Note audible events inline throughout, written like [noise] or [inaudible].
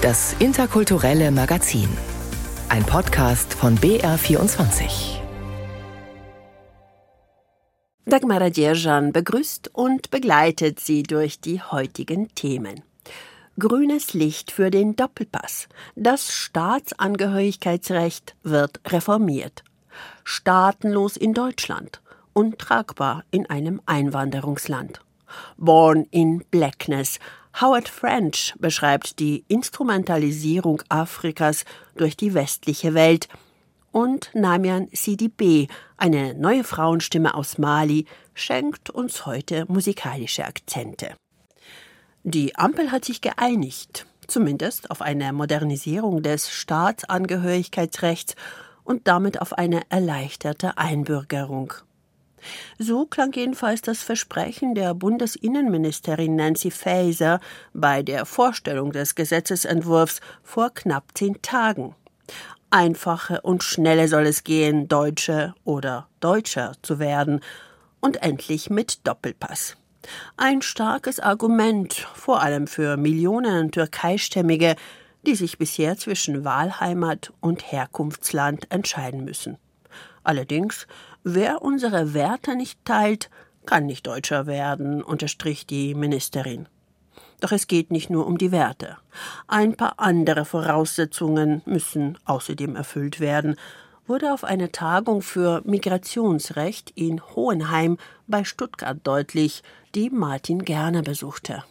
Das interkulturelle Magazin. Ein Podcast von BR24. Dagmara Djerjan begrüßt und begleitet Sie durch die heutigen Themen. Grünes Licht für den Doppelpass. Das Staatsangehörigkeitsrecht wird reformiert. Staatenlos in Deutschland. Untragbar in einem Einwanderungsland. Born in Blackness. Howard French beschreibt die Instrumentalisierung Afrikas durch die westliche Welt und Namian Sidibé, eine neue Frauenstimme aus Mali, schenkt uns heute musikalische Akzente. Die Ampel hat sich geeinigt, zumindest auf eine Modernisierung des Staatsangehörigkeitsrechts und damit auf eine erleichterte Einbürgerung. So klang jedenfalls das Versprechen der Bundesinnenministerin Nancy Faeser bei der Vorstellung des Gesetzesentwurfs vor knapp zehn Tagen. Einfache und schnelle soll es gehen, Deutsche oder Deutscher zu werden, und endlich mit Doppelpass. Ein starkes Argument, vor allem für Millionen Türkeistämmige, die sich bisher zwischen Wahlheimat und Herkunftsland entscheiden müssen. Allerdings Wer unsere Werte nicht teilt, kann nicht Deutscher werden, unterstrich die Ministerin. Doch es geht nicht nur um die Werte. Ein paar andere Voraussetzungen müssen außerdem erfüllt werden, wurde auf einer Tagung für Migrationsrecht in Hohenheim bei Stuttgart deutlich, die Martin Gerner besuchte.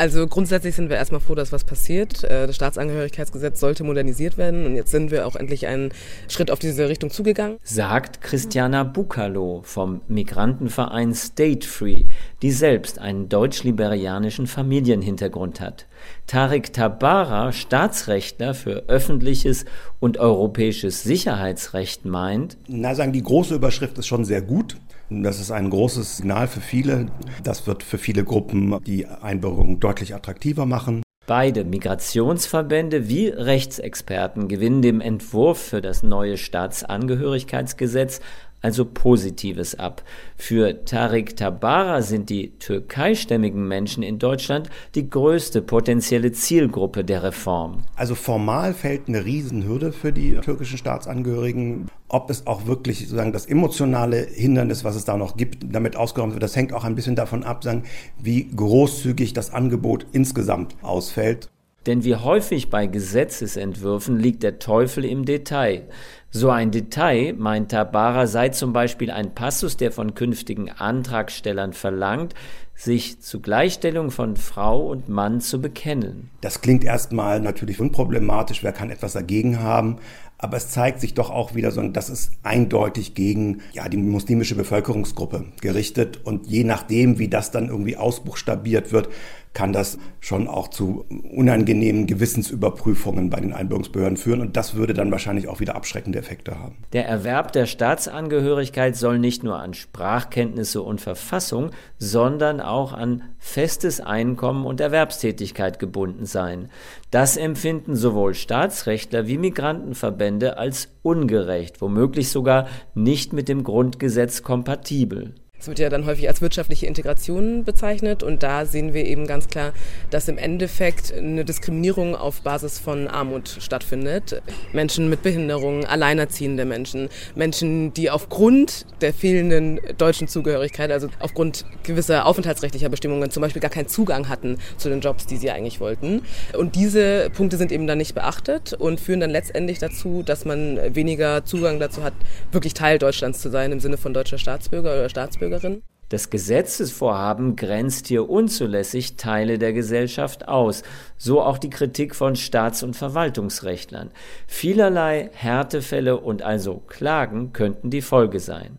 Also grundsätzlich sind wir erstmal froh, dass was passiert. Äh, das Staatsangehörigkeitsgesetz sollte modernisiert werden und jetzt sind wir auch endlich einen Schritt auf diese Richtung zugegangen. Sagt Christiana Bukalo vom Migrantenverein State Free, die selbst einen deutsch-liberianischen Familienhintergrund hat. Tarek Tabara, Staatsrechtler für öffentliches und europäisches Sicherheitsrecht, meint, na sagen, die große Überschrift ist schon sehr gut. Das ist ein großes Signal für viele. Das wird für viele Gruppen die Einbürgerung deutlich attraktiver machen. Beide Migrationsverbände wie Rechtsexperten gewinnen dem Entwurf für das neue Staatsangehörigkeitsgesetz also Positives ab. Für Tarik Tabara sind die türkeistämmigen Menschen in Deutschland die größte potenzielle Zielgruppe der Reform. Also formal fällt eine Riesenhürde für die türkischen Staatsangehörigen. Ob es auch wirklich sozusagen das emotionale Hindernis, was es da noch gibt, damit ausgeräumt wird, das hängt auch ein bisschen davon ab, sagen, wie großzügig das Angebot insgesamt ausfällt. Denn wie häufig bei Gesetzesentwürfen liegt der Teufel im Detail. So ein Detail, meint Tabara, sei zum Beispiel ein Passus, der von künftigen Antragstellern verlangt, sich zur Gleichstellung von Frau und Mann zu bekennen. Das klingt erstmal natürlich unproblematisch, wer kann etwas dagegen haben, aber es zeigt sich doch auch wieder dass es eindeutig gegen ja, die muslimische Bevölkerungsgruppe gerichtet und je nachdem, wie das dann irgendwie ausbuchstabiert wird, kann das schon auch zu unangenehmen Gewissensüberprüfungen bei den Einbürgerungsbehörden führen und das würde dann wahrscheinlich auch wieder abschreckende Effekte haben. Der Erwerb der Staatsangehörigkeit soll nicht nur an Sprachkenntnisse und Verfassung, sondern auch an festes Einkommen und Erwerbstätigkeit gebunden sein. Das empfinden sowohl Staatsrechtler wie Migrantenverbände als ungerecht, womöglich sogar nicht mit dem Grundgesetz kompatibel. Es wird ja dann häufig als wirtschaftliche Integration bezeichnet und da sehen wir eben ganz klar, dass im Endeffekt eine Diskriminierung auf Basis von Armut stattfindet. Menschen mit Behinderungen, alleinerziehende Menschen, Menschen, die aufgrund der fehlenden deutschen Zugehörigkeit, also aufgrund gewisser aufenthaltsrechtlicher Bestimmungen zum Beispiel gar keinen Zugang hatten zu den Jobs, die sie eigentlich wollten. Und diese Punkte sind eben dann nicht beachtet und führen dann letztendlich dazu, dass man weniger Zugang dazu hat, wirklich Teil Deutschlands zu sein im Sinne von deutscher Staatsbürger oder Staatsbürger. Staatsbürgerin? Das Gesetzesvorhaben grenzt hier unzulässig Teile der Gesellschaft aus, so auch die Kritik von Staats- und Verwaltungsrechtlern. Vielerlei Härtefälle und also Klagen könnten die Folge sein.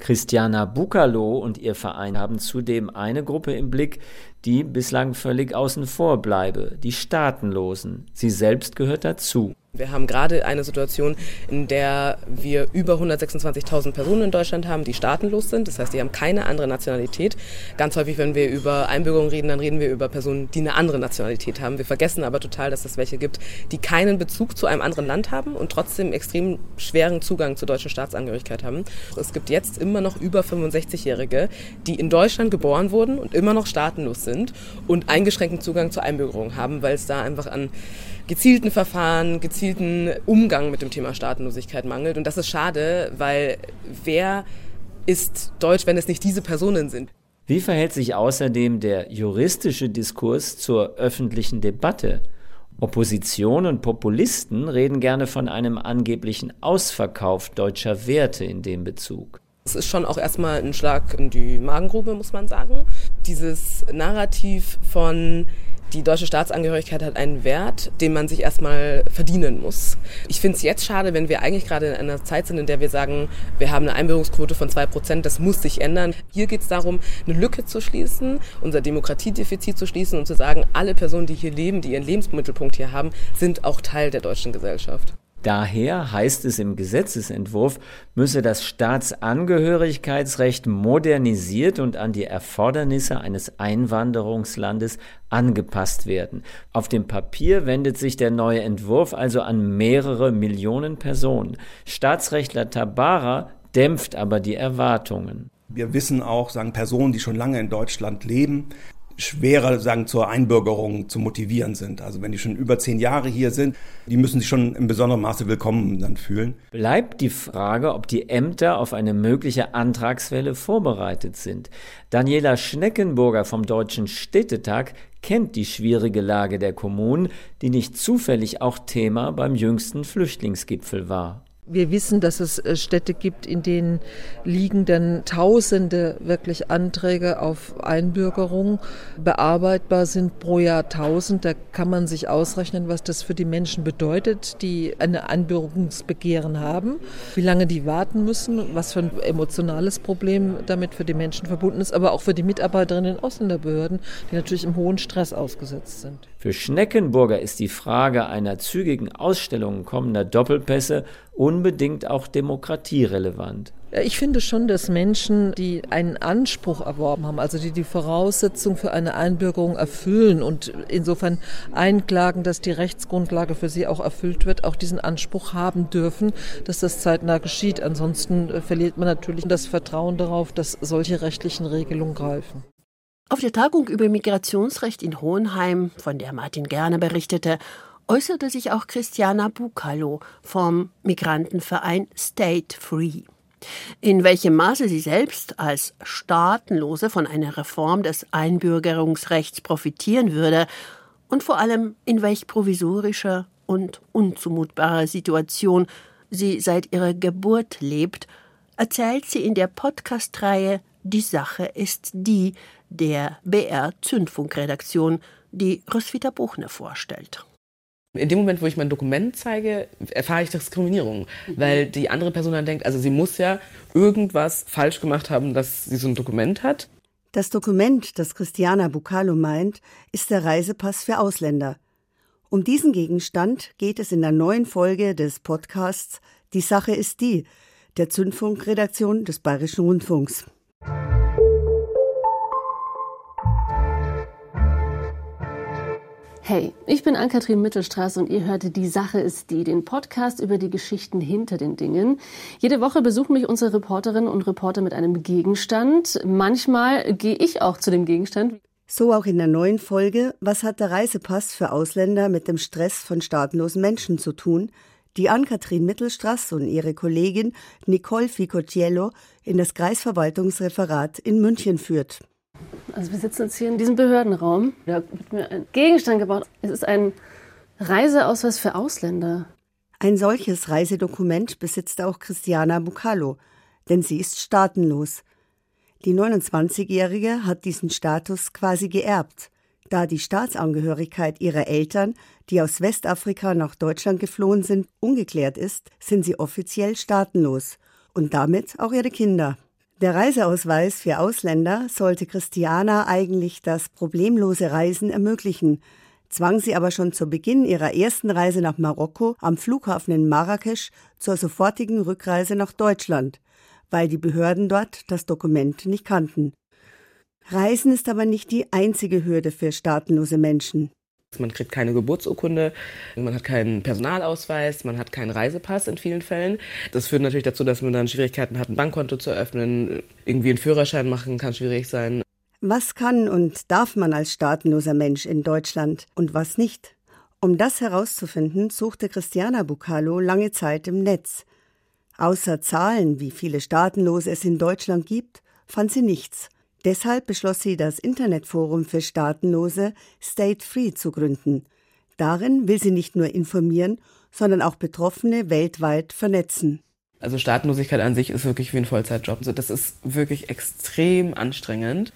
Christiana Bukalo und ihr Verein haben zudem eine Gruppe im Blick, die bislang völlig außen vor bleibe, die Staatenlosen. Sie selbst gehört dazu. Wir haben gerade eine Situation, in der wir über 126.000 Personen in Deutschland haben, die staatenlos sind. Das heißt, die haben keine andere Nationalität. Ganz häufig, wenn wir über Einbürgerung reden, dann reden wir über Personen, die eine andere Nationalität haben. Wir vergessen aber total, dass es welche gibt, die keinen Bezug zu einem anderen Land haben und trotzdem extrem schweren Zugang zur deutschen Staatsangehörigkeit haben. Es gibt jetzt immer noch über 65-Jährige, die in Deutschland geboren wurden und immer noch staatenlos sind und eingeschränkten Zugang zur Einbürgerung haben, weil es da einfach an gezielten Verfahren, gezielten Umgang mit dem Thema Staatenlosigkeit mangelt. Und das ist schade, weil wer ist deutsch, wenn es nicht diese Personen sind? Wie verhält sich außerdem der juristische Diskurs zur öffentlichen Debatte? Opposition und Populisten reden gerne von einem angeblichen Ausverkauf deutscher Werte in dem Bezug. Es ist schon auch erstmal ein Schlag in die Magengrube, muss man sagen. Dieses Narrativ von die deutsche Staatsangehörigkeit hat einen Wert, den man sich erstmal verdienen muss. Ich finde es jetzt schade, wenn wir eigentlich gerade in einer Zeit sind, in der wir sagen, wir haben eine Einbürgerungsquote von zwei Prozent, das muss sich ändern. Hier geht es darum, eine Lücke zu schließen, unser Demokratiedefizit zu schließen und zu sagen, alle Personen, die hier leben, die ihren Lebensmittelpunkt hier haben, sind auch Teil der deutschen Gesellschaft. Daher heißt es im Gesetzesentwurf, müsse das Staatsangehörigkeitsrecht modernisiert und an die Erfordernisse eines Einwanderungslandes angepasst werden. Auf dem Papier wendet sich der neue Entwurf also an mehrere Millionen Personen. Staatsrechtler Tabara dämpft aber die Erwartungen. Wir wissen auch, sagen Personen, die schon lange in Deutschland leben, schwerer sagen zur Einbürgerung zu motivieren sind. Also wenn die schon über zehn Jahre hier sind, die müssen sich schon in besonderem Maße willkommen dann fühlen. Bleibt die Frage, ob die Ämter auf eine mögliche Antragswelle vorbereitet sind. Daniela Schneckenburger vom Deutschen Städtetag kennt die schwierige Lage der Kommunen, die nicht zufällig auch Thema beim jüngsten Flüchtlingsgipfel war. Wir wissen, dass es äh, Städte gibt, in denen liegen dann Tausende wirklich Anträge auf Einbürgerung bearbeitbar sind pro Jahr tausend. Da kann man sich ausrechnen, was das für die Menschen bedeutet, die eine Einbürgerungsbegehren haben, wie lange die warten müssen, was für ein emotionales Problem damit für die Menschen verbunden ist, aber auch für die Mitarbeiterinnen in Ausländerbehörden, die natürlich im hohen Stress ausgesetzt sind. Für Schneckenburger ist die Frage einer zügigen Ausstellung kommender Doppelpässe unbedingt auch demokratierelevant. Ich finde schon, dass Menschen, die einen Anspruch erworben haben, also die die Voraussetzung für eine Einbürgerung erfüllen und insofern einklagen, dass die Rechtsgrundlage für sie auch erfüllt wird, auch diesen Anspruch haben dürfen, dass das zeitnah geschieht. Ansonsten verliert man natürlich das Vertrauen darauf, dass solche rechtlichen Regelungen greifen. Auf der Tagung über Migrationsrecht in Hohenheim, von der Martin Gerne berichtete, äußerte sich auch Christiana Bukalo vom Migrantenverein State Free. In welchem Maße sie selbst als Staatenlose von einer Reform des Einbürgerungsrechts profitieren würde und vor allem in welch provisorischer und unzumutbarer Situation sie seit ihrer Geburt lebt, erzählt sie in der Podcast-Reihe Die Sache ist die, der BR Zündfunkredaktion, die Roswitha Buchner vorstellt. In dem Moment, wo ich mein Dokument zeige, erfahre ich Diskriminierung, mhm. weil die andere Person dann denkt, also sie muss ja irgendwas falsch gemacht haben, dass sie so ein Dokument hat. Das Dokument, das Christiana Bucalo meint, ist der Reisepass für Ausländer. Um diesen Gegenstand geht es in der neuen Folge des Podcasts Die Sache ist die, der Zündfunkredaktion des Bayerischen Rundfunks. Hey, ich bin Ann-Kathrin Mittelstraße und ihr hörte Die Sache ist die, den Podcast über die Geschichten hinter den Dingen. Jede Woche besuchen mich unsere Reporterinnen und Reporter mit einem Gegenstand. Manchmal gehe ich auch zu dem Gegenstand. So auch in der neuen Folge Was hat der Reisepass für Ausländer mit dem Stress von staatenlosen Menschen zu tun? die Ann-Kathrin Mittelstraß und ihre Kollegin Nicole Ficocchiello in das Kreisverwaltungsreferat in München führt. Also wir sitzen jetzt hier in diesem Behördenraum. Da wird mir ein Gegenstand gebaut. Es ist ein Reiseausweis für Ausländer. Ein solches Reisedokument besitzt auch Christiana Bucalo, denn sie ist staatenlos. Die 29-Jährige hat diesen Status quasi geerbt, da die Staatsangehörigkeit ihrer Eltern, die aus Westafrika nach Deutschland geflohen sind, ungeklärt ist, sind sie offiziell staatenlos und damit auch ihre Kinder. Der Reiseausweis für Ausländer sollte Christiana eigentlich das problemlose Reisen ermöglichen, zwang sie aber schon zu Beginn ihrer ersten Reise nach Marokko am Flughafen in Marrakesch zur sofortigen Rückreise nach Deutschland, weil die Behörden dort das Dokument nicht kannten. Reisen ist aber nicht die einzige Hürde für staatenlose Menschen. Man kriegt keine Geburtsurkunde, man hat keinen Personalausweis, man hat keinen Reisepass in vielen Fällen. Das führt natürlich dazu, dass man dann Schwierigkeiten hat, ein Bankkonto zu eröffnen. Irgendwie einen Führerschein machen kann schwierig sein. Was kann und darf man als staatenloser Mensch in Deutschland und was nicht? Um das herauszufinden, suchte Christiana Bucalo lange Zeit im Netz. Außer Zahlen, wie viele Staatenlose es in Deutschland gibt, fand sie nichts. Deshalb beschloss sie, das Internetforum für Staatenlose State Free zu gründen. Darin will sie nicht nur informieren, sondern auch Betroffene weltweit vernetzen. Also Staatenlosigkeit an sich ist wirklich wie ein Vollzeitjob. Also das ist wirklich extrem anstrengend.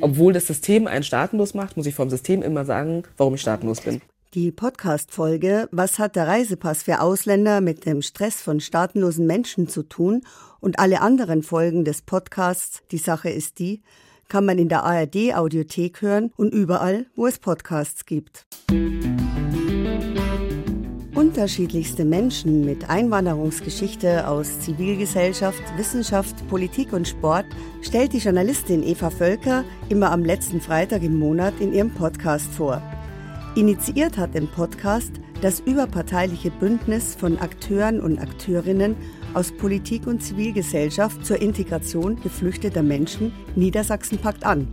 Obwohl das System einen staatenlos macht, muss ich vom System immer sagen, warum ich staatenlos bin. Die Podcast-Folge Was hat der Reisepass für Ausländer mit dem Stress von staatenlosen Menschen zu tun und alle anderen Folgen des Podcasts Die Sache ist die, kann man in der ARD Audiothek hören und überall, wo es Podcasts gibt. Unterschiedlichste Menschen mit Einwanderungsgeschichte aus Zivilgesellschaft, Wissenschaft, Politik und Sport stellt die Journalistin Eva Völker immer am letzten Freitag im Monat in ihrem Podcast vor. Initiiert hat den Podcast das überparteiliche Bündnis von Akteuren und Akteurinnen aus Politik und Zivilgesellschaft zur Integration geflüchteter Menschen Niedersachsen packt an.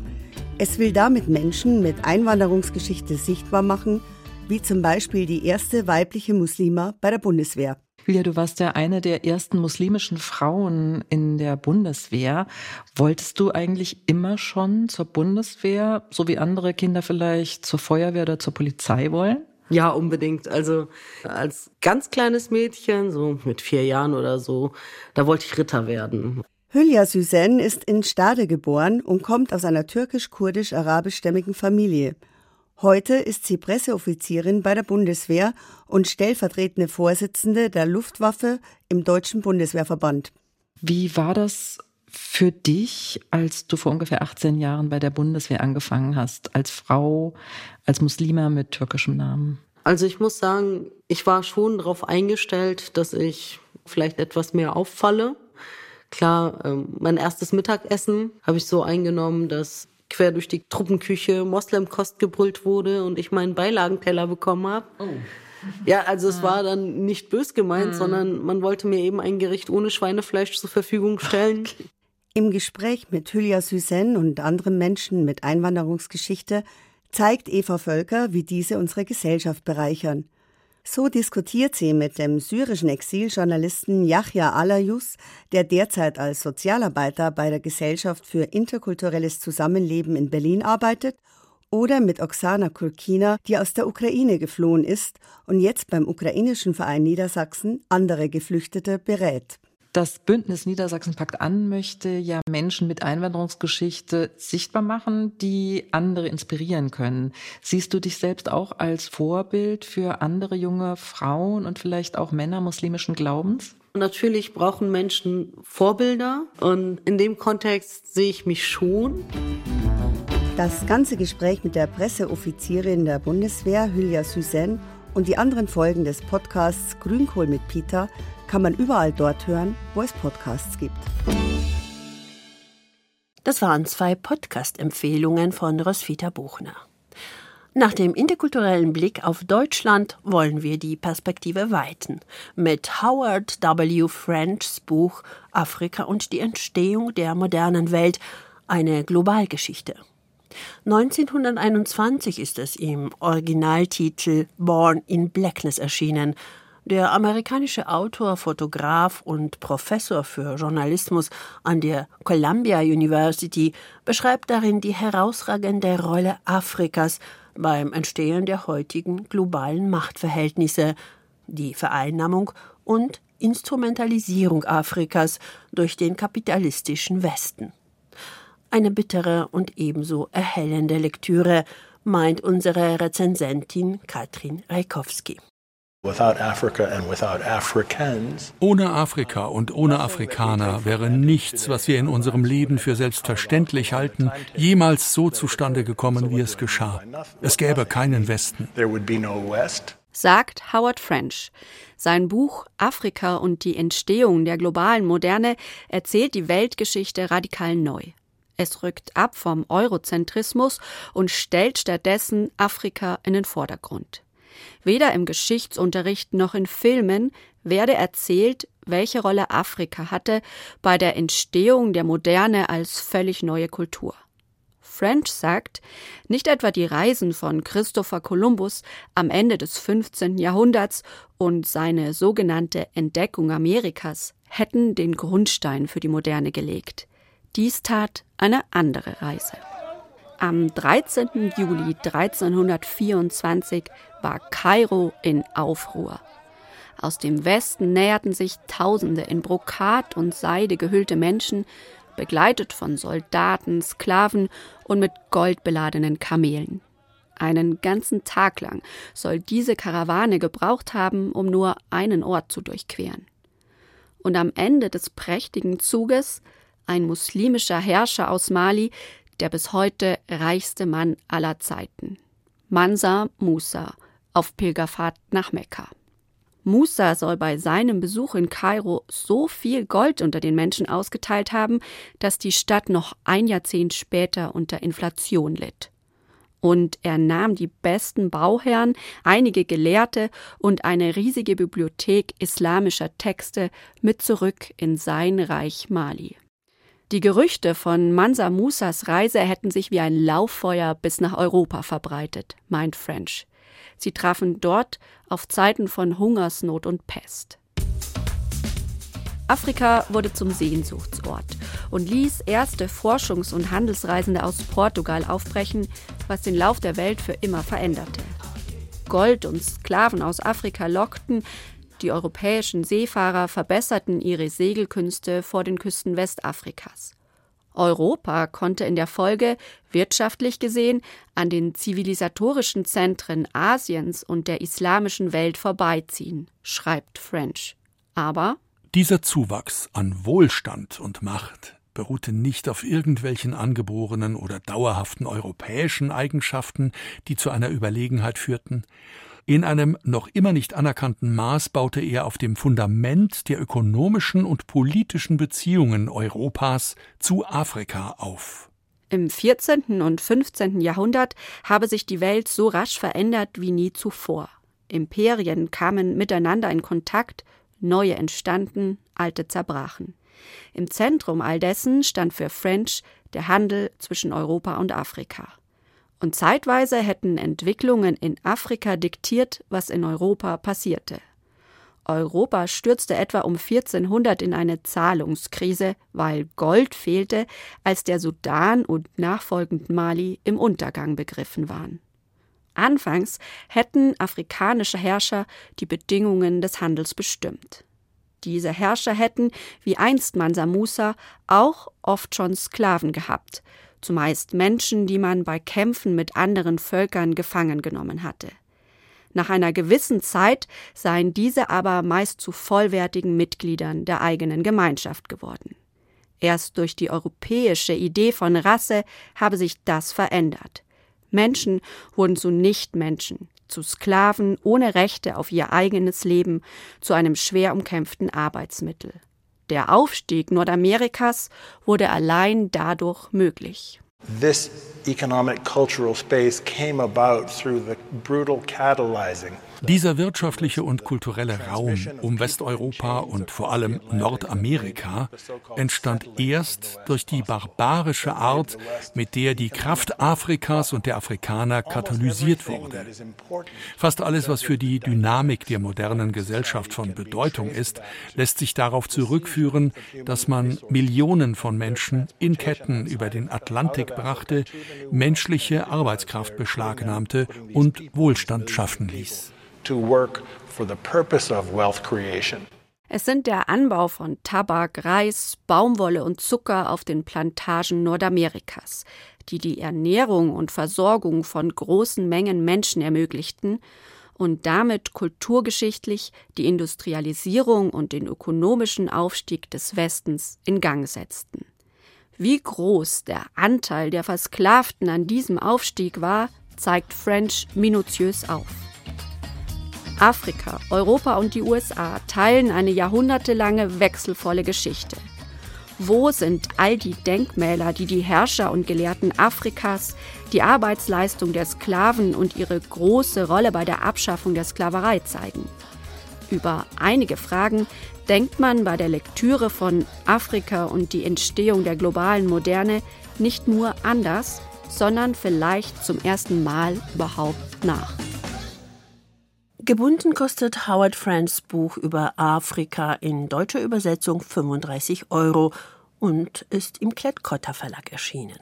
Es will damit Menschen mit Einwanderungsgeschichte sichtbar machen, wie zum Beispiel die erste weibliche Muslima bei der Bundeswehr. Julia, du warst ja eine der ersten muslimischen Frauen in der Bundeswehr. Wolltest du eigentlich immer schon zur Bundeswehr, so wie andere Kinder vielleicht zur Feuerwehr oder zur Polizei wollen? Ja, unbedingt. Also als ganz kleines Mädchen, so mit vier Jahren oder so, da wollte ich Ritter werden. Hülya Süsen ist in Stade geboren und kommt aus einer türkisch-kurdisch-arabischstämmigen Familie. Heute ist sie Presseoffizierin bei der Bundeswehr und stellvertretende Vorsitzende der Luftwaffe im Deutschen Bundeswehrverband. Wie war das für dich, als du vor ungefähr 18 Jahren bei der Bundeswehr angefangen hast, als Frau, als Muslima mit türkischem Namen? Also ich muss sagen, ich war schon darauf eingestellt, dass ich vielleicht etwas mehr auffalle. Klar, ähm, mein erstes Mittagessen habe ich so eingenommen, dass quer durch die Truppenküche Moslemkost gebrüllt wurde und ich meinen Beilagenteller bekommen habe. Oh. Ja, also es war dann nicht bös gemeint, mhm. sondern man wollte mir eben ein Gericht ohne Schweinefleisch zur Verfügung [laughs] stellen. Okay. Im Gespräch mit Hülya Süsen und anderen Menschen mit Einwanderungsgeschichte zeigt Eva Völker, wie diese unsere Gesellschaft bereichern. So diskutiert sie mit dem syrischen Exiljournalisten Yahya Alayus, der derzeit als Sozialarbeiter bei der Gesellschaft für interkulturelles Zusammenleben in Berlin arbeitet, oder mit Oksana Kurkina, die aus der Ukraine geflohen ist und jetzt beim ukrainischen Verein Niedersachsen andere Geflüchtete berät. Das Bündnis Niedersachsen packt an möchte ja Menschen mit Einwanderungsgeschichte sichtbar machen, die andere inspirieren können. Siehst du dich selbst auch als Vorbild für andere junge Frauen und vielleicht auch Männer muslimischen Glaubens? Natürlich brauchen Menschen Vorbilder und in dem Kontext sehe ich mich schon. Das ganze Gespräch mit der Presseoffizierin der Bundeswehr, Hülya Süsen, und die anderen Folgen des Podcasts Grünkohl mit Peter kann man überall dort hören, wo es Podcasts gibt. Das waren zwei Podcast-Empfehlungen von Roswitha Buchner. Nach dem interkulturellen Blick auf Deutschland wollen wir die Perspektive weiten mit Howard W. Frenchs Buch Afrika und die Entstehung der modernen Welt, eine Globalgeschichte. 1921 ist es im Originaltitel Born in Blackness erschienen der amerikanische Autor, Fotograf und Professor für Journalismus an der Columbia University beschreibt darin die herausragende Rolle Afrikas beim Entstehen der heutigen globalen Machtverhältnisse, die Vereinnahmung und Instrumentalisierung Afrikas durch den kapitalistischen Westen. Eine bittere und ebenso erhellende Lektüre, meint unsere Rezensentin Katrin Reikowski. Ohne Afrika und ohne Afrikaner wäre nichts, was wir in unserem Leben für selbstverständlich halten, jemals so zustande gekommen, wie es geschah. Es gäbe keinen Westen. Sagt Howard French. Sein Buch Afrika und die Entstehung der globalen Moderne erzählt die Weltgeschichte radikal neu. Es rückt ab vom Eurozentrismus und stellt stattdessen Afrika in den Vordergrund. Weder im Geschichtsunterricht noch in Filmen werde erzählt, welche Rolle Afrika hatte bei der Entstehung der Moderne als völlig neue Kultur. French sagt, nicht etwa die Reisen von Christopher Columbus am Ende des 15. Jahrhunderts und seine sogenannte Entdeckung Amerikas hätten den Grundstein für die Moderne gelegt. Dies tat eine andere Reise. Am 13. Juli 1324 war Kairo in Aufruhr. Aus dem Westen näherten sich Tausende in Brokat und Seide gehüllte Menschen, begleitet von Soldaten, Sklaven und mit Gold beladenen Kamelen. Einen ganzen Tag lang soll diese Karawane gebraucht haben, um nur einen Ort zu durchqueren. Und am Ende des prächtigen Zuges ein muslimischer Herrscher aus Mali, der bis heute reichste Mann aller Zeiten. Mansa Musa auf Pilgerfahrt nach Mekka. Musa soll bei seinem Besuch in Kairo so viel Gold unter den Menschen ausgeteilt haben, dass die Stadt noch ein Jahrzehnt später unter Inflation litt. Und er nahm die besten Bauherren, einige Gelehrte und eine riesige Bibliothek islamischer Texte mit zurück in sein Reich Mali. Die Gerüchte von Mansa Musas Reise hätten sich wie ein Lauffeuer bis nach Europa verbreitet, meint French. Sie trafen dort auf Zeiten von Hungersnot und Pest. Afrika wurde zum Sehnsuchtsort und ließ erste Forschungs- und Handelsreisende aus Portugal aufbrechen, was den Lauf der Welt für immer veränderte. Gold und Sklaven aus Afrika lockten, die europäischen Seefahrer verbesserten ihre Segelkünste vor den Küsten Westafrikas. Europa konnte in der Folge wirtschaftlich gesehen an den zivilisatorischen Zentren Asiens und der islamischen Welt vorbeiziehen, schreibt French. Aber dieser Zuwachs an Wohlstand und Macht beruhte nicht auf irgendwelchen angeborenen oder dauerhaften europäischen Eigenschaften, die zu einer Überlegenheit führten, in einem noch immer nicht anerkannten Maß baute er auf dem Fundament der ökonomischen und politischen Beziehungen Europas zu Afrika auf. Im 14. und 15. Jahrhundert habe sich die Welt so rasch verändert wie nie zuvor. Imperien kamen miteinander in Kontakt, neue entstanden, alte zerbrachen. Im Zentrum all dessen stand für French der Handel zwischen Europa und Afrika. Und zeitweise hätten Entwicklungen in Afrika diktiert, was in Europa passierte. Europa stürzte etwa um 1400 in eine Zahlungskrise, weil Gold fehlte, als der Sudan und nachfolgend Mali im Untergang begriffen waren. Anfangs hätten afrikanische Herrscher die Bedingungen des Handels bestimmt. Diese Herrscher hätten, wie einst Mansa Musa, auch oft schon Sklaven gehabt, zumeist Menschen, die man bei Kämpfen mit anderen Völkern gefangen genommen hatte. Nach einer gewissen Zeit seien diese aber meist zu vollwertigen Mitgliedern der eigenen Gemeinschaft geworden. Erst durch die europäische Idee von Rasse habe sich das verändert. Menschen wurden zu Nichtmenschen, zu Sklaven ohne Rechte auf ihr eigenes Leben, zu einem schwer umkämpften Arbeitsmittel. Der Aufstieg Nordamerikas wurde allein dadurch möglich. This economic cultural space came about through the brutal catalyzing dieser wirtschaftliche und kulturelle Raum um Westeuropa und vor allem Nordamerika entstand erst durch die barbarische Art, mit der die Kraft Afrikas und der Afrikaner katalysiert wurde. Fast alles, was für die Dynamik der modernen Gesellschaft von Bedeutung ist, lässt sich darauf zurückführen, dass man Millionen von Menschen in Ketten über den Atlantik brachte, menschliche Arbeitskraft beschlagnahmte und Wohlstand schaffen ließ to work for the purpose of wealth creation. Es sind der Anbau von Tabak, Reis, Baumwolle und Zucker auf den Plantagen Nordamerikas, die die Ernährung und Versorgung von großen Mengen Menschen ermöglichten, und damit kulturgeschichtlich die Industrialisierung und den ökonomischen Aufstieg des Westens in Gang setzten. Wie groß der Anteil der Versklavten an diesem Aufstieg war, zeigt French minutiös auf. Afrika, Europa und die USA teilen eine jahrhundertelange wechselvolle Geschichte. Wo sind all die Denkmäler, die die Herrscher und Gelehrten Afrikas, die Arbeitsleistung der Sklaven und ihre große Rolle bei der Abschaffung der Sklaverei zeigen? Über einige Fragen denkt man bei der Lektüre von Afrika und die Entstehung der globalen Moderne nicht nur anders, sondern vielleicht zum ersten Mal überhaupt nach. Gebunden kostet Howard Friends Buch über Afrika in deutscher Übersetzung 35 Euro und ist im Klett-Cotta Verlag erschienen.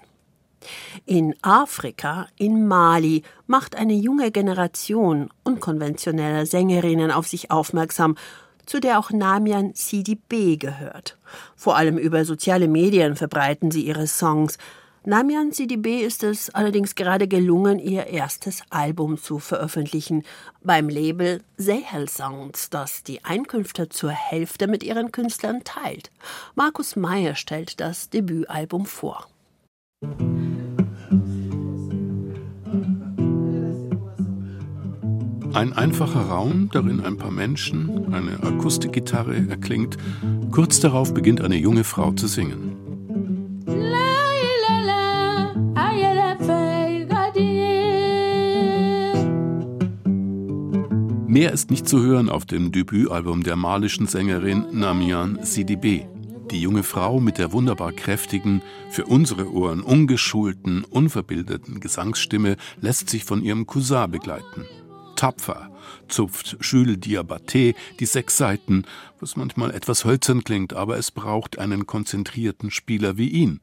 In Afrika, in Mali, macht eine junge Generation unkonventioneller Sängerinnen auf sich aufmerksam, zu der auch Namian Sidibé gehört. Vor allem über soziale Medien verbreiten sie ihre Songs, Namian CDB ist es allerdings gerade gelungen, ihr erstes Album zu veröffentlichen beim Label Sahel Sounds, das die Einkünfte zur Hälfte mit ihren Künstlern teilt. Markus Meyer stellt das Debütalbum vor. Ein einfacher Raum, darin ein paar Menschen, eine Akustikgitarre erklingt. Kurz darauf beginnt eine junge Frau zu singen. Mehr ist nicht zu hören auf dem Debütalbum der malischen Sängerin Namian Sidibé. Die junge Frau mit der wunderbar kräftigen, für unsere Ohren ungeschulten, unverbildeten Gesangsstimme lässt sich von ihrem Cousin begleiten. Tapfer zupft Jules Diabaté die sechs Seiten, was manchmal etwas hölzern klingt, aber es braucht einen konzentrierten Spieler wie ihn.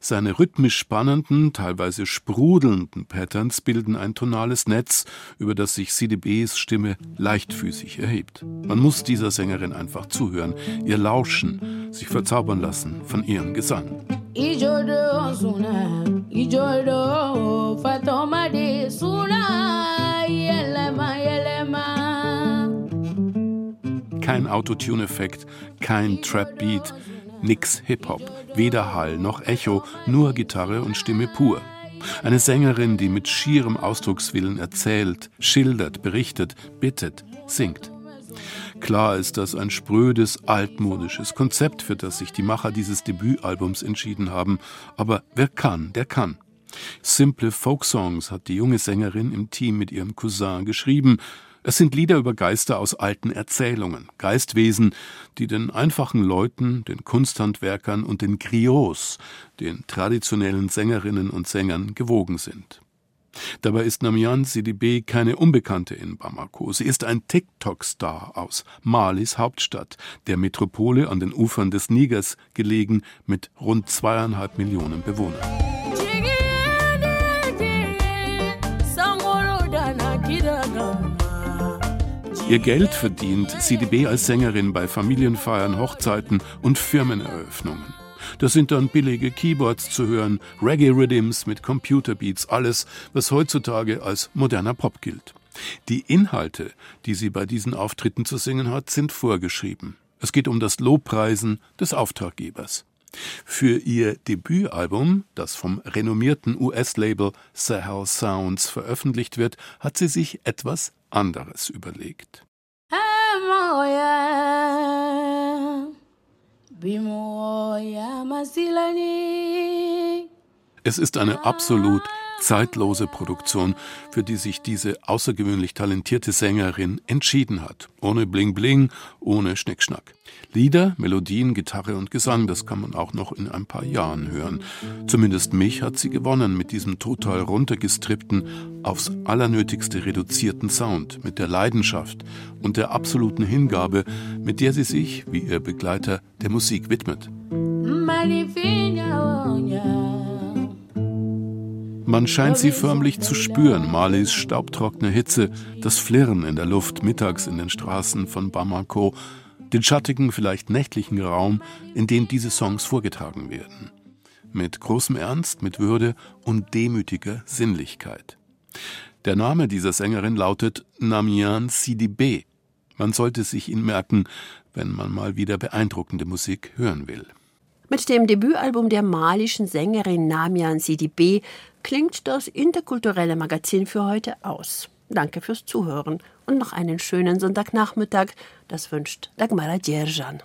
Seine rhythmisch spannenden, teilweise sprudelnden Patterns bilden ein tonales Netz, über das sich CDBs Stimme leichtfüßig erhebt. Man muss dieser Sängerin einfach zuhören, ihr lauschen, sich verzaubern lassen von ihrem Gesang. Kein Autotune-Effekt, kein Trap-Beat, Nix Hip-Hop, weder Hall noch Echo, nur Gitarre und Stimme pur. Eine Sängerin, die mit schierem Ausdruckswillen erzählt, schildert, berichtet, bittet, singt. Klar ist das ein sprödes, altmodisches Konzept, für das sich die Macher dieses Debütalbums entschieden haben. Aber wer kann, der kann. Simple Folksongs hat die junge Sängerin im Team mit ihrem Cousin geschrieben, es sind Lieder über Geister aus alten Erzählungen, Geistwesen, die den einfachen Leuten, den Kunsthandwerkern und den Griots, den traditionellen Sängerinnen und Sängern, gewogen sind. Dabei ist Namian Sidibé keine Unbekannte in Bamako. Sie ist ein TikTok-Star aus Malis Hauptstadt, der Metropole an den Ufern des Nigers gelegen mit rund zweieinhalb Millionen Bewohnern. Ihr Geld verdient CDB als Sängerin bei Familienfeiern, Hochzeiten und Firmeneröffnungen. Da sind dann billige Keyboards zu hören, Reggae-Rhythms mit Computerbeats, alles, was heutzutage als moderner Pop gilt. Die Inhalte, die sie bei diesen Auftritten zu singen hat, sind vorgeschrieben. Es geht um das Lobpreisen des Auftraggebers. Für ihr Debütalbum, das vom renommierten US-Label Sahel Sounds veröffentlicht wird, hat sie sich etwas anderes überlegt. Es ist eine absolut zeitlose Produktion, für die sich diese außergewöhnlich talentierte Sängerin entschieden hat. Ohne Bling Bling, ohne Schnickschnack. Lieder, Melodien, Gitarre und Gesang, das kann man auch noch in ein paar Jahren hören. Zumindest mich hat sie gewonnen mit diesem total runtergestrippten, aufs Allernötigste reduzierten Sound, mit der Leidenschaft und der absoluten Hingabe, mit der sie sich, wie ihr Begleiter, der Musik widmet. Man scheint sie förmlich zu spüren, Malis staubtrockene Hitze, das Flirren in der Luft mittags in den Straßen von Bamako, den schattigen, vielleicht nächtlichen Raum, in dem diese Songs vorgetragen werden. Mit großem Ernst, mit Würde und demütiger Sinnlichkeit. Der Name dieser Sängerin lautet Namian Sidibé. Man sollte sich ihn merken, wenn man mal wieder beeindruckende Musik hören will. Mit dem Debütalbum der malischen Sängerin Namian Sidibé klingt das interkulturelle Magazin für heute aus. Danke fürs Zuhören und noch einen schönen Sonntagnachmittag. Das wünscht Dagmara Djerjan.